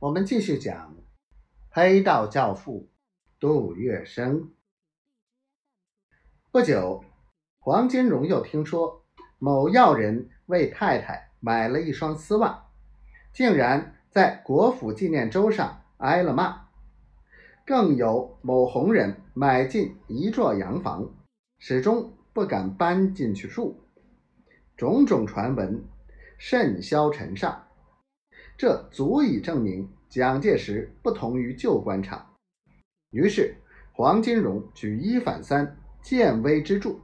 我们继续讲黑道教父杜月笙。不久，黄金荣又听说某要人为太太买了一双丝袜，竟然在国府纪念周上挨了骂。更有某红人买进一座洋房，始终不敢搬进去住。种种传闻甚嚣尘上。这足以证明蒋介石不同于旧官场。于是黄金荣举一反三，见微知著，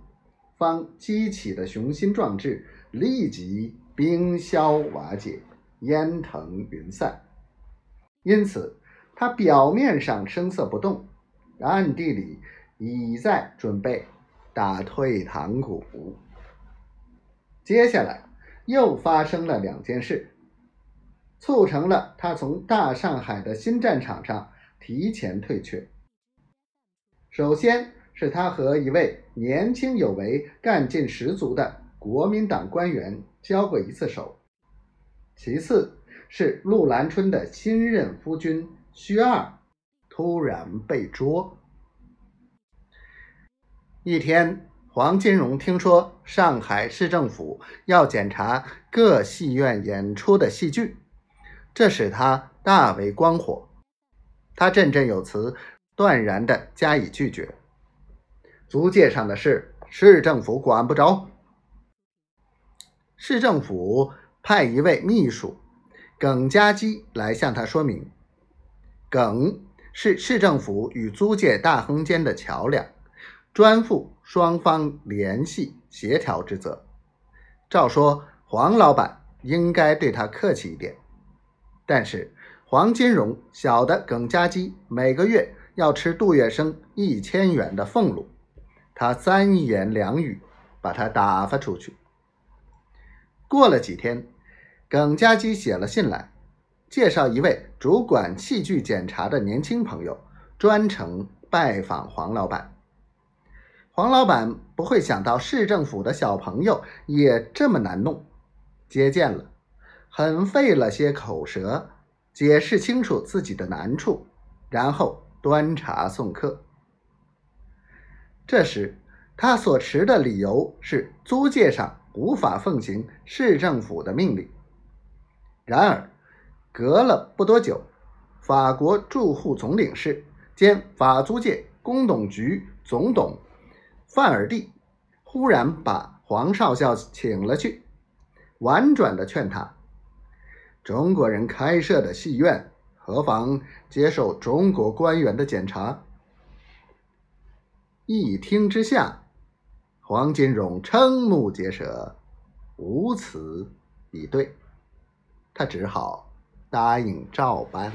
方激起的雄心壮志立即冰消瓦解，烟腾云散。因此，他表面上声色不动，暗地里已在准备打退堂鼓。接下来又发生了两件事。促成了他从大上海的新战场上提前退却。首先是他和一位年轻有为、干劲十足的国民党官员交过一次手，其次是陆兰春的新任夫君薛二突然被捉。一天，黄金荣听说上海市政府要检查各戏院演出的戏剧。这使他大为光火，他振振有词，断然的加以拒绝。租界上的事，市政府管不着。市政府派一位秘书耿家基来向他说明。耿是市政府与租界大亨间的桥梁，专负双方联系协调之责。照说，黄老板应该对他客气一点。但是黄金荣晓得耿家基每个月要吃杜月笙一千元的俸禄，他三言两语把他打发出去。过了几天，耿家基写了信来，介绍一位主管器具检查的年轻朋友专程拜访黄老板。黄老板不会想到市政府的小朋友也这么难弄，接见了。很费了些口舌，解释清楚自己的难处，然后端茶送客。这时，他所持的理由是租界上无法奉行市政府的命令。然而，隔了不多久，法国驻沪总领事兼法租界公董局总董范尔蒂忽然把黄少校请了去，婉转的劝他。中国人开设的戏院，何妨接受中国官员的检查？一听之下，黄金荣瞠目结舌，无词以对，他只好答应照办。